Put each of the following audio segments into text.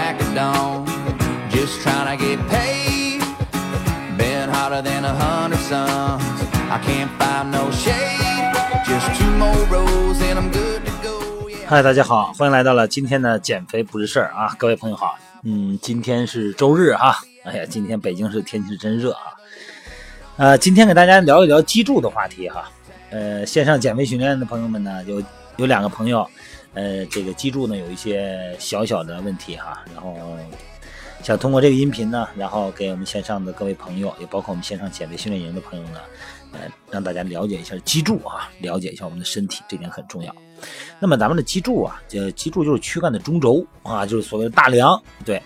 back down just tryna get paid been hotter than a hundredsome i can't find no shade just two more rows and i'm good to go 嗨，Hi, 大家好欢迎来到了今天的减肥不是事儿啊各位朋友好嗯今天是周日哈哎呀今天北京市天气是真热啊呃今天给大家聊一聊脊柱的话题哈呃线上减肥训练的朋友们呢有有两个朋友，呃，这个脊柱呢有一些小小的问题哈，然后想通过这个音频呢，然后给我们线上的各位朋友，也包括我们线上减肥训练营的朋友呢，呃，让大家了解一下脊柱啊，了解一下我们的身体，这点很重要。那么咱们的脊柱啊，这脊柱就是躯干的中轴啊，就是所谓的大梁，对，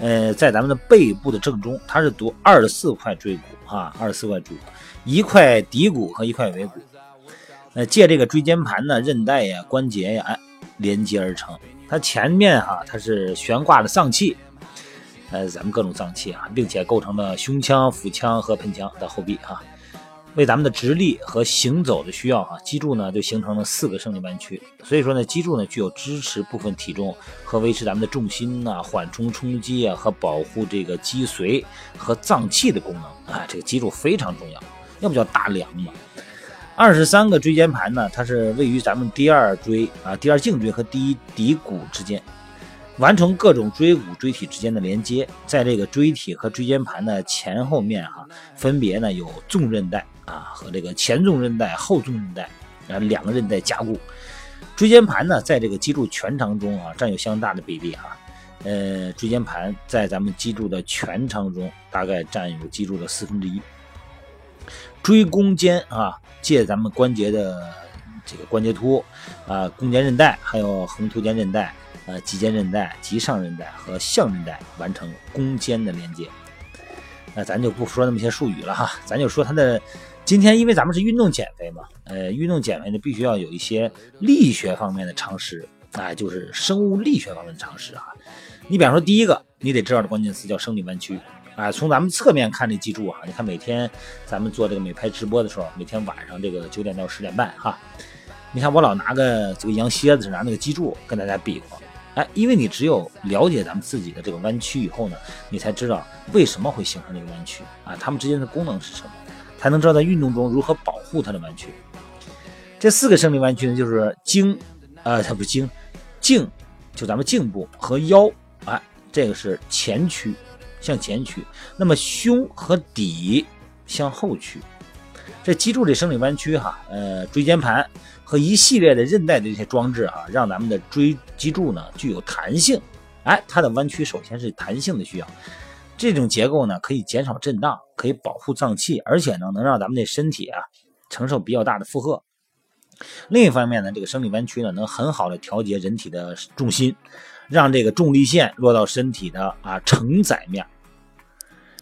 呃，在咱们的背部的正中，它是读二十四块椎骨啊，二十四块椎骨，一块骶骨和一块尾骨，呃，借这个椎间盘呢、韧带呀、关节呀，哎，连接而成。它前面哈、它是悬挂的脏器，呃，咱们各种脏器啊，并且构成了胸腔、腹腔和盆腔的后壁哈、为咱们的直立和行走的需要啊、脊柱呢就形成了四个生理弯曲，所以说呢，脊柱呢具有支持部分体重和维持咱们的重心呐、缓冲冲击啊和保护这个脊髓和脏器的功能啊，这个脊柱非常重要，要不叫大梁嘛。二十三个椎间盘呢，它是位于咱们第二椎啊、第二颈椎和第一骶骨之间，完成各种椎骨椎体之间的连接。在这个椎体和椎间盘的前后面哈、分别呢有纵韧带啊和这个前纵韧带、后纵韧带啊两个韧带加固。椎间盘呢，在这个脊柱全长中啊占有相当大的比例哈、呃，椎间盘在咱们脊柱的全长中大概占有脊柱的四分之一。椎弓间啊，借咱们关节的这个关节突啊、弓间韧带，还有横突间韧带、呃肌间韧带、棘上韧带和项韧带完成弓间的连接。那咱就不说那么些术语了哈，咱就说它的。今天因为咱们是运动减肥嘛，呃，运动减肥呢必须要有一些力学方面的常识，啊、就是生物力学方面的常识啊。你比方说第一个，你得知道的关键词叫生理弯曲。啊，从咱们侧面看这脊柱啊，你看每天咱们做这个美拍直播的时候，每天晚上这个九点到十点半哈，你看我老拿个这个羊蝎子拿那个脊柱跟大家比划，哎，因为你只有了解咱们自己的这个弯曲以后呢，你才知道为什么会形成这个弯曲啊，它们之间的功能是什么，才能知道在运动中如何保护它的弯曲。这四个生理弯曲呢，就是颈，呃，它不是颈，颈就咱们颈部和腰，哎，这个是前屈。向前屈，那么胸和底向后屈。这脊柱这生理弯曲哈，呃，椎间盘和一系列的韧带的这些装置哈，让咱们的椎脊柱呢具有弹性。哎，它的弯曲首先是弹性的需要，这种结构呢可以减少震荡，可以保护脏器，而且呢能让咱们的身体啊承受比较大的负荷。另一方面呢，这个生理弯曲呢能很好的调节人体的重心。让这个重力线落到身体的啊承载面，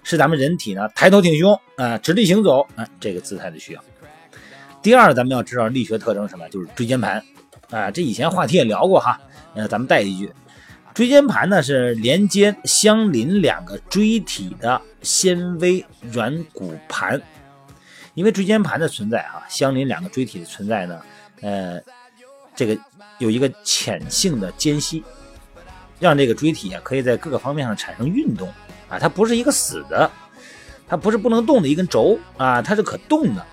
是咱们人体呢抬头挺胸啊直立行走啊这个姿态的需要。第二，咱们要知道力学特征什么，就是椎间盘。啊，这以前话题也聊过哈，呃，咱们带一句，椎间盘呢是连接相邻两个椎体的纤维软骨盘，因为椎间盘的存在啊，相邻两个椎体的存在呢，呃，这个有一个浅性的间隙。让这个椎体啊，可以在各个方面上产生运动啊，它不是一个死的，它不是不能动的一根轴啊，它是可动的。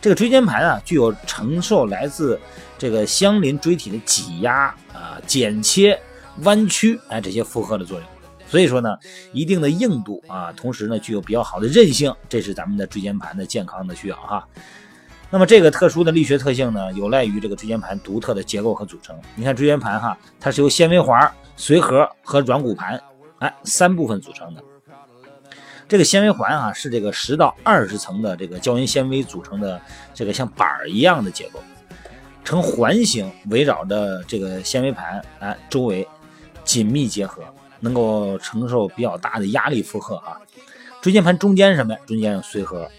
这个椎间盘啊，具有承受来自这个相邻椎体的挤压啊、剪切、弯曲哎这些负荷的作用。所以说呢，一定的硬度啊，同时呢，具有比较好的韧性，这是咱们的椎间盘的健康的需要哈。那么这个特殊的力学特性呢，有赖于这个椎间盘独特的结构和组成。你看椎间盘哈，它是由纤维环。髓核和软骨盘，哎，三部分组成的。这个纤维环啊，是这个十到二十层的这个胶原纤维组成的，这个像板儿一样的结构，呈环形围绕着这个纤维盘，哎，周围紧密结合，能够承受比较大的压力负荷啊。椎间盘中间什么呀？中间有髓核，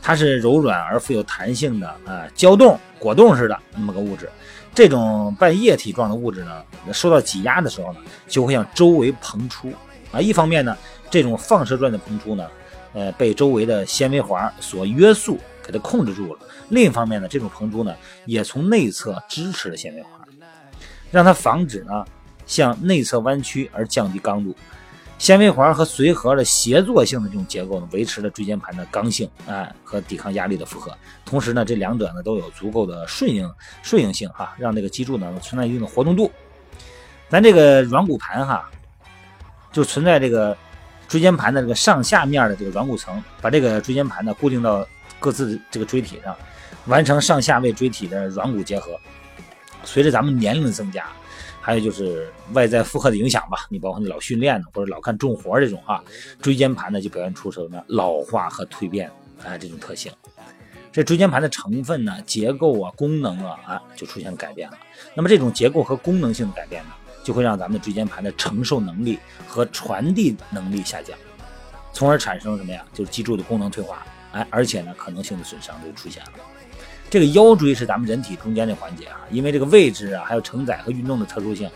它是柔软而富有弹性的啊，胶冻、果冻似的那么个物质。这种半液体状的物质呢，受到挤压的时候呢，就会向周围膨出啊。一方面呢，这种放射状的膨出呢，呃，被周围的纤维环所约束，给它控制住了；另一方面呢，这种膨出呢，也从内侧支持了纤维环，让它防止呢向内侧弯曲而降低刚度。纤维环和髓核的协作性的这种结构呢，维持了椎间盘的刚性啊和抵抗压力的负荷。同时呢，这两者呢都有足够的顺应顺应性哈，让这个脊柱呢存在一定的活动度。咱这个软骨盘哈，就存在这个椎间盘的这个上下面的这个软骨层，把这个椎间盘呢固定到各自这个椎体上，完成上下位椎体的软骨结合。随着咱们年龄的增加。还有就是外在负荷的影响吧，你包括你老训练呢，或者老干重活这种啊，椎间盘呢就表现出什么老化和蜕变啊这种特性。这椎间盘的成分呢、结构啊、功能啊啊就出现了改变了。那么这种结构和功能性的改变呢，就会让咱们的椎间盘的承受能力和传递能力下降，从而产生什么呀？就是脊柱的功能退化，哎，而且呢可能性的损伤就出现了。这个腰椎是咱们人体中间的环节啊，因为这个位置啊，还有承载和运动的特殊性，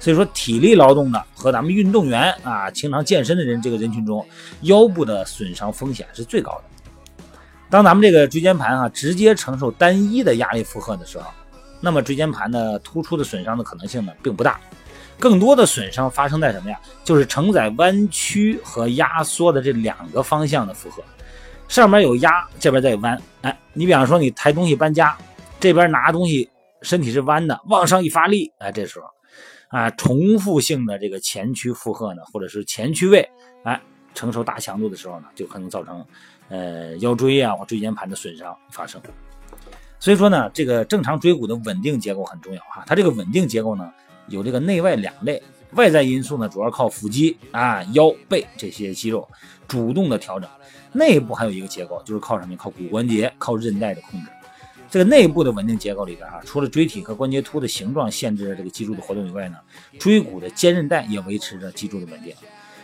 所以说体力劳动的和咱们运动员啊，经常健身的人这个人群中，腰部的损伤风险是最高的。当咱们这个椎间盘啊直接承受单一的压力负荷的时候，那么椎间盘的突出的损伤的可能性呢并不大，更多的损伤发生在什么呀？就是承载弯曲和压缩的这两个方向的负荷。上面有压，这边再弯。哎，你比方说你抬东西搬家，这边拿东西身体是弯的，往上一发力，哎，这时候啊，重复性的这个前屈负荷呢，或者是前屈位，哎，承受大强度的时候呢，就可能造成呃腰椎啊或椎间盘的损伤发生。所以说呢，这个正常椎骨的稳定结构很重要哈。它这个稳定结构呢，有这个内外两类。外在因素呢，主要靠腹肌啊、腰背这些肌肉主动的调整；内部还有一个结构，就是靠什么？靠骨关节、靠韧带的控制。这个内部的稳定结构里边啊，除了椎体和关节突的形状限制这个脊柱的活动以外呢，椎骨的肩韧带也维持着脊柱的稳定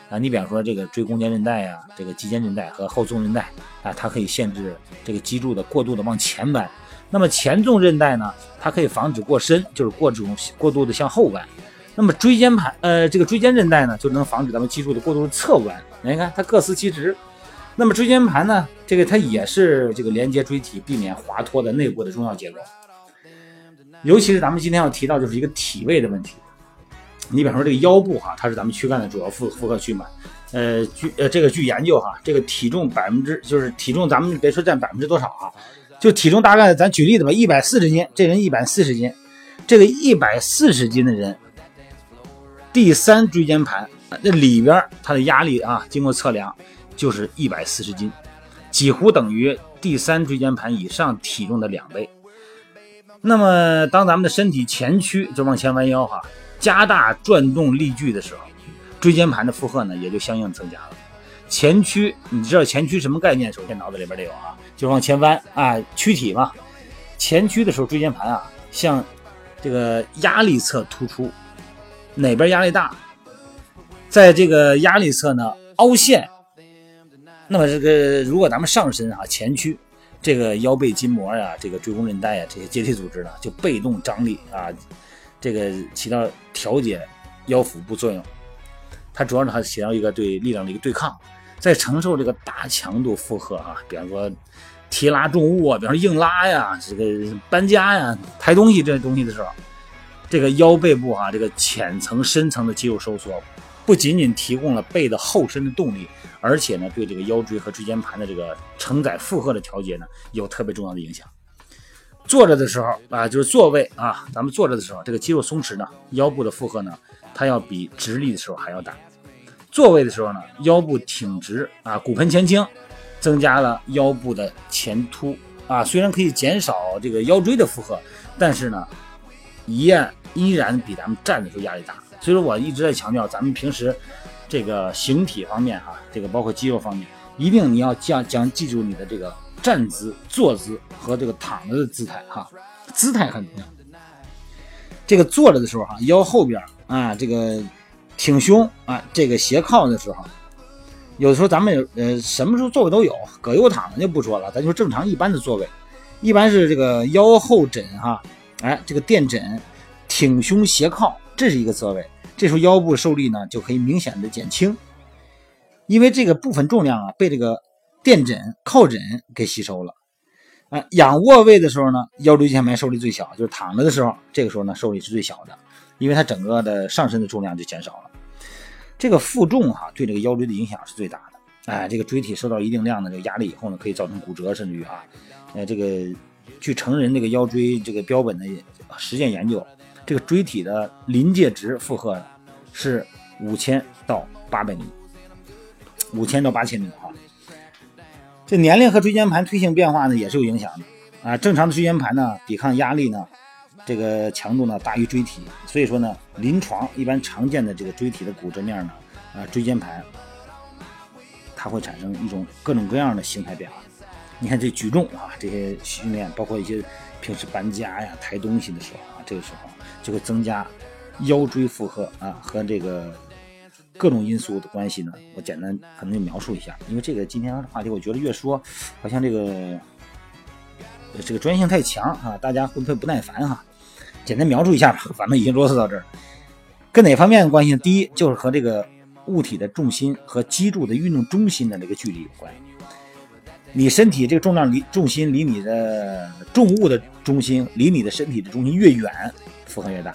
啊。你比方说这个椎弓间韧带呀，这个肌间韧带和后纵韧带啊，它可以限制这个脊柱的过度的往前弯。那么前纵韧带呢，它可以防止过深，就是过这种过度的向后弯。那么椎间盘，呃，这个椎间韧带呢，就能防止咱们脊柱的过度的侧弯。你看，它各司其职。那么椎间盘呢，这个它也是这个连接椎体、避免滑脱的内部的重要结构。尤其是咱们今天要提到，就是一个体位的问题。你比方说这个腰部哈，它是咱们躯干的主要负负荷区嘛。呃，据呃这个据研究哈，这个体重百分之就是体重，咱们别说占百分之多少啊，就体重大概咱举例子吧，一百四十斤，这人一百四十斤，这个一百四十斤的人。第三椎间盘这里边它的压力啊，经过测量就是一百四十斤，几乎等于第三椎间盘以上体重的两倍。那么当咱们的身体前屈就往前弯腰哈，加大转动力矩的时候，椎间盘的负荷呢也就相应增加了。前屈，你知道前屈什么概念？首先脑子里边得有啊，就往前弯啊，躯体嘛。前屈的时候，椎间盘啊向这个压力侧突出。哪边压力大，在这个压力侧呢凹陷，那么这个如果咱们上身啊前屈，这个腰背筋膜呀、这个椎弓韧带呀这些结缔组织呢就被动张力啊，这个起到调节腰腹部作用。它主要是它起到一个对力量的一个对抗，在承受这个大强度负荷啊，比方说提拉重物啊，比方说硬拉呀、这个搬家呀、抬东西这些东西的时候。这个腰背部啊，这个浅层、深层的肌肉收缩，不仅仅提供了背的后伸的动力，而且呢，对这个腰椎和椎间盘的这个承载负荷的调节呢，有特别重要的影响。坐着的时候啊，就是座位啊，咱们坐着的时候，这个肌肉松弛呢，腰部的负荷呢，它要比直立的时候还要大。座位的时候呢，腰部挺直啊，骨盆前倾，增加了腰部的前凸啊，虽然可以减少这个腰椎的负荷，但是呢。一样依然比咱们站的时候压力大，所以说我一直在强调，咱们平时这个形体方面哈，这个包括肌肉方面，一定你要将将记住你的这个站姿、坐姿和这个躺着的姿态哈，姿态很重要。这个坐着的时候哈，腰后边啊，这个挺胸啊，这个斜靠的时候，有的时候咱们呃什么时候座位都有，葛优躺着就不说了，咱就正常一般的座位，一般是这个腰后枕哈。哎，这个垫枕，挺胸斜靠，这是一个侧位。这时候腰部受力呢，就可以明显的减轻，因为这个部分重量啊，被这个垫枕、靠枕给吸收了。哎，仰卧位的时候呢，腰椎间盘受力最小，就是躺着的时候，这个时候呢，受力是最小的，因为它整个的上身的重量就减少了。这个负重哈对这个腰椎的影响是最大的。哎，这个椎体受到一定量的这个压力以后呢，可以造成骨折，甚至于哈，呃，这个据成人这个腰椎这个标本的实践研究，这个椎体的临界值负荷是五千到八百米，五千到八千米哈。这年龄和椎间盘推性变化呢也是有影响的啊。正常的椎间盘呢，抵抗压力呢。这个强度呢大于椎体，所以说呢，临床一般常见的这个椎体的骨折面呢，啊椎间盘，它会产生一种各种各样的形态变化。你看这举重啊，这些训练，包括一些平时搬家呀、抬东西的时候啊，这个时候就会增加腰椎负荷啊和这个各种因素的关系呢。我简单可能就描述一下，因为这个今天的话题，我觉得越说好像这个这个专业性太强啊，大家会不会不耐烦哈？简单描述一下吧，反正已经啰嗦到这儿，跟哪方面的关系呢？第一就是和这个物体的重心和脊柱的运动中心的这个距离有关。你身体这个重量离重心离你的重物的中心离你的身体的中心越远，负荷越大。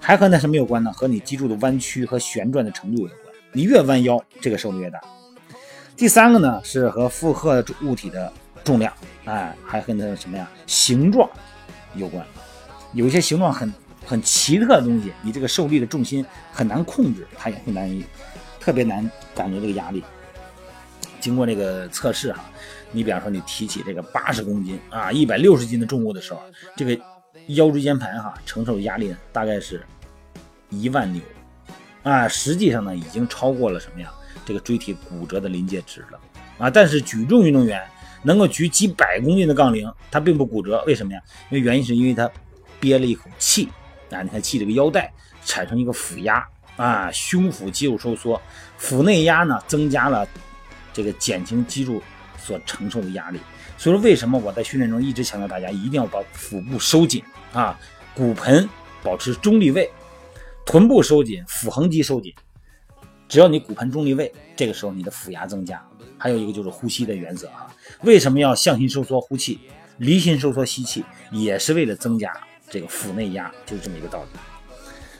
还和那什么有关呢？和你脊柱的弯曲和旋转的程度有关。你越弯腰，这个受力越大。第三个呢是和负荷物体的重量，哎，还和那什么呀形状有关。有一些形状很很奇特的东西，你这个受力的重心很难控制，它也会难以特别难感觉这个压力。经过这个测试哈，你比方说你提起这个八十公斤啊一百六十斤的重物的时候，这个腰椎间盘哈承受压力大概是一万牛啊，实际上呢已经超过了什么呀？这个椎体骨折的临界值了啊！但是举重运动员能够举几百公斤的杠铃，他并不骨折，为什么呀？因为原因是因为他。憋了一口气啊！你看，系这个腰带产生一个腹压啊，胸腹肌肉收缩，腹内压呢增加了，这个减轻肌肉所承受的压力。所以说，为什么我在训练中一直强调大家一定要把腹部收紧啊，骨盆保持中立位，臀部收紧，腹横肌收紧。只要你骨盆中立位，这个时候你的腹压增加。还有一个就是呼吸的原则啊，为什么要向心收缩呼气，离心收缩吸气，也是为了增加。这个腹内压就是这么一个道理。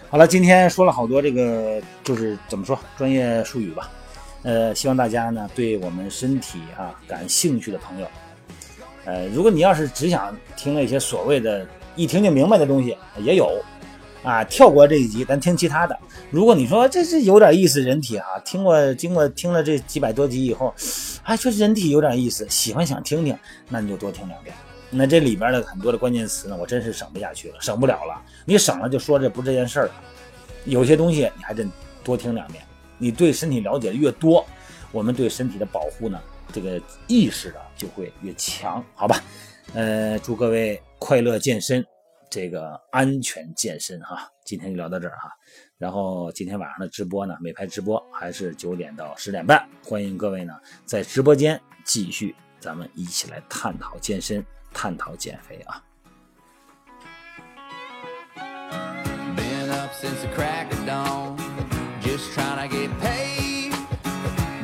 好了，今天说了好多这个，就是怎么说专业术语吧。呃，希望大家呢对我们身体啊感兴趣的朋友，呃，如果你要是只想听那些所谓的一听就明白的东西，也有啊，跳过这一集，咱听其他的。如果你说这是有点意思，人体啊，听过经过听了这几百多集以后，还确实人体有点意思，喜欢想听听，那你就多听两遍。那这里边的很多的关键词呢，我真是省不下去了，省不了了。你省了就说这不是这件事儿了。有些东西你还得多听两遍。你对身体了解的越多，我们对身体的保护呢，这个意识呢就会越强，好吧？呃，祝各位快乐健身，这个安全健身哈。今天就聊到这儿哈。然后今天晚上的直播呢，美拍直播还是九点到十点半，欢迎各位呢在直播间继续咱们一起来探讨健身。探讨减肥啊。Just trying to get paid.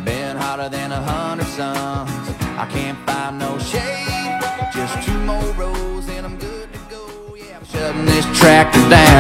Been hotter than a hundred suns. I can't find no shade. Just two more rows and I'm good to go. Yeah, I'm shutting this tractor down.